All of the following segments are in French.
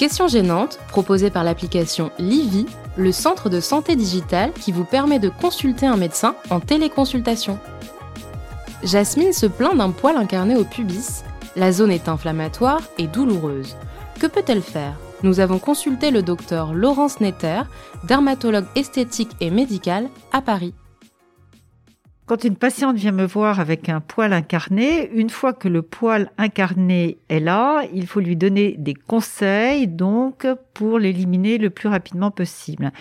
Questions gênantes, proposées par l'application Livy, le centre de santé digitale qui vous permet de consulter un médecin en téléconsultation. Jasmine se plaint d'un poil incarné au pubis. La zone est inflammatoire et douloureuse. Que peut-elle faire? Nous avons consulté le docteur Laurence Netter, dermatologue esthétique et médical à Paris. Quand une patiente vient me voir avec un poil incarné, une fois que le poil incarné est là, il faut lui donner des conseils donc pour l'éliminer le plus rapidement possible.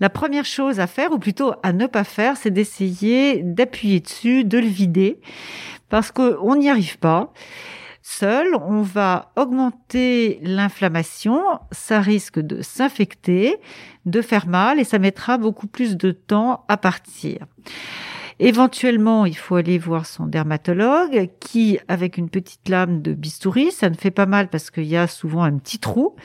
La première chose à faire, ou plutôt à ne pas faire, c'est d'essayer d'appuyer dessus, de le vider, parce qu'on n'y arrive pas. Seul, on va augmenter l'inflammation, ça risque de s'infecter, de faire mal et ça mettra beaucoup plus de temps à partir. Éventuellement, il faut aller voir son dermatologue qui, avec une petite lame de bistouri, ça ne fait pas mal parce qu'il y a souvent un petit trou,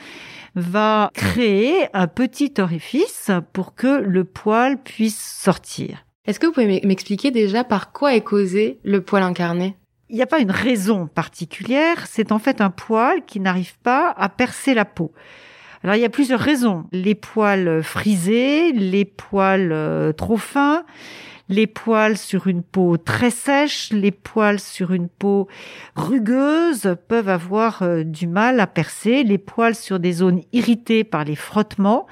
va créer un petit orifice pour que le poil puisse sortir. Est-ce que vous pouvez m'expliquer déjà par quoi est causé le poil incarné? Il n'y a pas une raison particulière, c'est en fait un poil qui n'arrive pas à percer la peau. Alors il y a plusieurs raisons. Les poils frisés, les poils euh, trop fins, les poils sur une peau très sèche, les poils sur une peau rugueuse peuvent avoir euh, du mal à percer, les poils sur des zones irritées par les frottements.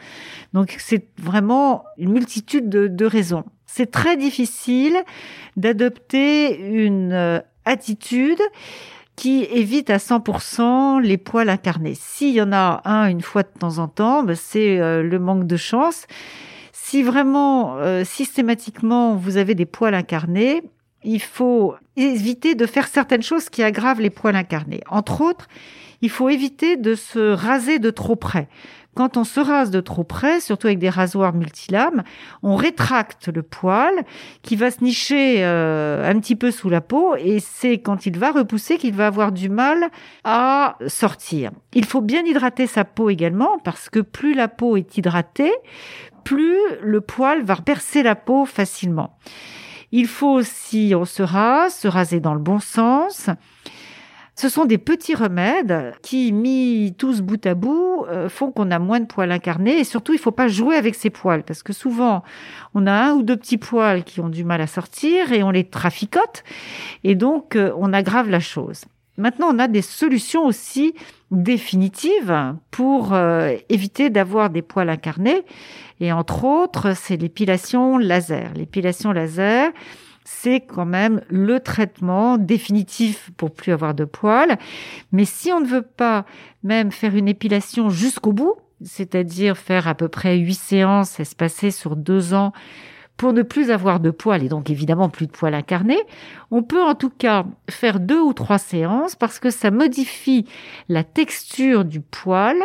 Donc c'est vraiment une multitude de, raisons. C'est très difficile d'adopter une euh, attitude qui évite à 100% les poils incarnés. S'il y en a un une fois de temps en temps, ben, c'est euh, le manque de chance si vraiment euh, systématiquement vous avez des poils incarnés, il faut éviter de faire certaines choses qui aggravent les poils incarnés. Entre autres, il faut éviter de se raser de trop près. Quand on se rase de trop près, surtout avec des rasoirs multilames, on rétracte le poil qui va se nicher euh, un petit peu sous la peau et c'est quand il va repousser qu'il va avoir du mal à sortir. Il faut bien hydrater sa peau également parce que plus la peau est hydratée, plus le poil va percer la peau facilement. Il faut aussi, on se rase, se raser dans le bon sens. Ce sont des petits remèdes qui, mis tous bout à bout, euh, font qu'on a moins de poils incarnés et surtout il ne faut pas jouer avec ces poils parce que souvent on a un ou deux petits poils qui ont du mal à sortir et on les traficote et donc euh, on aggrave la chose. Maintenant, on a des solutions aussi définitives pour euh, éviter d'avoir des poils incarnés. Et entre autres, c'est l'épilation laser. L'épilation laser, c'est quand même le traitement définitif pour plus avoir de poils. Mais si on ne veut pas même faire une épilation jusqu'au bout, c'est-à-dire faire à peu près huit séances espacées sur deux ans pour ne plus avoir de poils et donc évidemment plus de poils incarnés, on peut en tout cas faire deux ou trois séances parce que ça modifie la texture du poil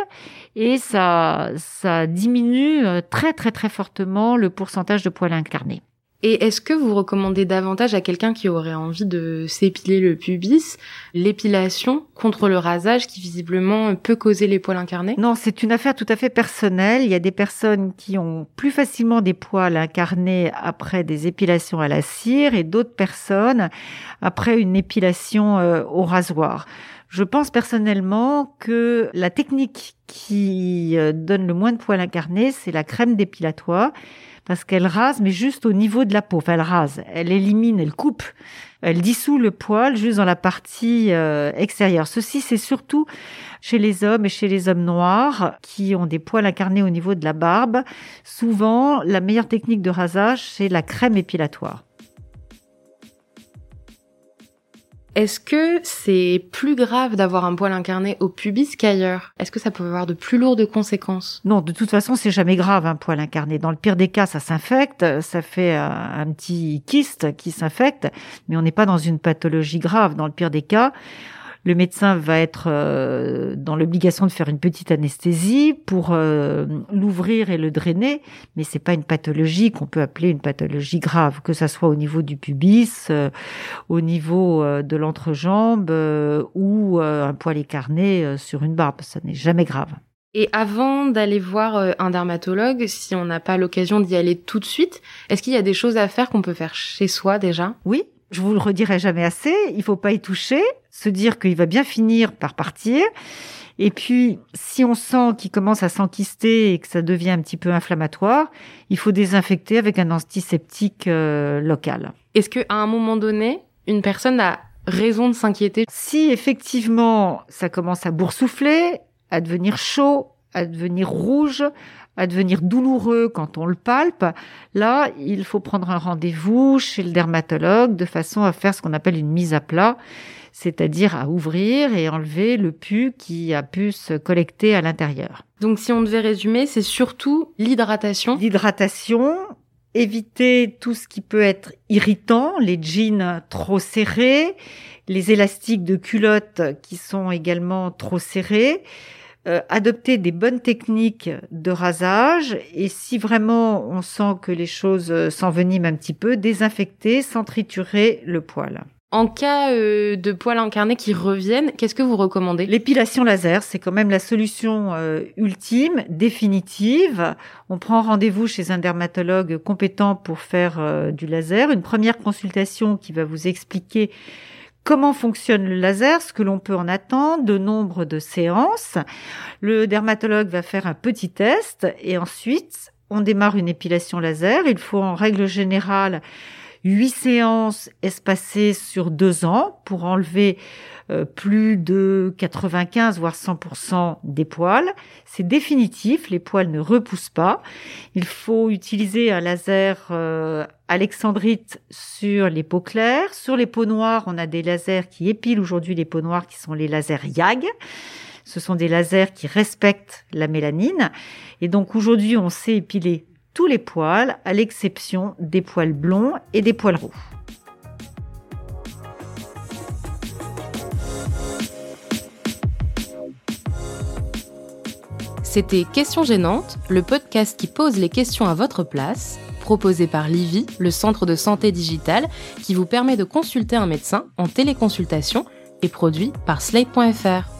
et ça, ça diminue euh, très très très fortement le pourcentage de poils incarnés. Et est-ce que vous recommandez davantage à quelqu'un qui aurait envie de s'épiler le pubis l'épilation contre le rasage qui visiblement peut causer les poils incarnés? Non, c'est une affaire tout à fait personnelle. Il y a des personnes qui ont plus facilement des poils incarnés après des épilations à la cire et d'autres personnes après une épilation euh, au rasoir. Je pense personnellement que la technique qui euh, donne le moins de poils incarnés, c'est la crème dépilatoire parce qu'elle rase, mais juste au niveau de la peau. Enfin, elle rase, elle élimine, elle coupe, elle dissout le poil juste dans la partie euh, extérieure. Ceci, c'est surtout chez les hommes et chez les hommes noirs qui ont des poils incarnés au niveau de la barbe. Souvent, la meilleure technique de rasage, c'est la crème épilatoire. Est-ce que c'est plus grave d'avoir un poil incarné au pubis qu'ailleurs? Est-ce que ça peut avoir de plus lourdes conséquences? Non, de toute façon, c'est jamais grave un poil incarné. Dans le pire des cas, ça s'infecte, ça fait un, petit kyste qui s'infecte, mais on n'est pas dans une pathologie grave. Dans le pire des cas, le médecin va être euh, dans l'obligation de faire une petite anesthésie pour euh, l'ouvrir et le drainer, mais c'est pas une pathologie qu'on peut appeler une pathologie grave, que ça soit au niveau du pubis, euh, au niveau de l'entrejambe ou un poil écarné sur une barbe, ça n'est jamais grave. Et avant d'aller voir un dermatologue, si on n'a pas l'occasion d'y aller tout de suite, est-ce qu'il y a des choses à faire qu'on peut faire chez soi déjà? Oui, je vous le redirai jamais assez, il faut pas y toucher, se dire qu'il va bien finir par partir. Et puis, si on sent qu'il commence à s'enquister et que ça devient un petit peu inflammatoire, il faut désinfecter avec un antiseptique euh, local. Est-ce qu'à un moment donné, une personne a raison de s'inquiéter? Si effectivement ça commence à boursoufler, à devenir chaud, à devenir rouge, à devenir douloureux quand on le palpe, là, il faut prendre un rendez-vous chez le dermatologue de façon à faire ce qu'on appelle une mise à plat, c'est-à-dire à ouvrir et enlever le pus qui a pu se collecter à l'intérieur. Donc si on devait résumer, c'est surtout l'hydratation. L'hydratation, éviter tout ce qui peut être irritant, les jeans trop serrés, les élastiques de culottes qui sont également trop serrés, euh, adopter des bonnes techniques de rasage et si vraiment on sent que les choses euh, s'enveniment un petit peu, désinfecter sans triturer le poil. En cas euh, de poils incarnés qui reviennent, qu'est-ce que vous recommandez? L'épilation laser, c'est quand même la solution ultime, définitive. On prend rendez-vous chez un dermatologue compétent pour faire du laser. Une première consultation qui va vous expliquer comment fonctionne le laser, ce que l'on peut en attendre, de nombre de séances. Le dermatologue va faire un petit test et ensuite on démarre une épilation laser. Il faut en règle générale huit séances espacées sur deux ans pour enlever euh, plus de 95 voire 100% des poils. C'est définitif, les poils ne repoussent pas. Il faut utiliser un laser euh, alexandrite sur les peaux claires. Sur les peaux noires, on a des lasers qui épilent aujourd'hui les peaux noires qui sont les lasers YAG. Ce sont des lasers qui respectent la mélanine. Et donc aujourd'hui, on sait épiler les poils, à l'exception des poils blonds et des poils roux. C'était Questions gênantes, le podcast qui pose les questions à votre place, proposé par Livy, le centre de santé digitale, qui vous permet de consulter un médecin en téléconsultation et produit par slate.fr.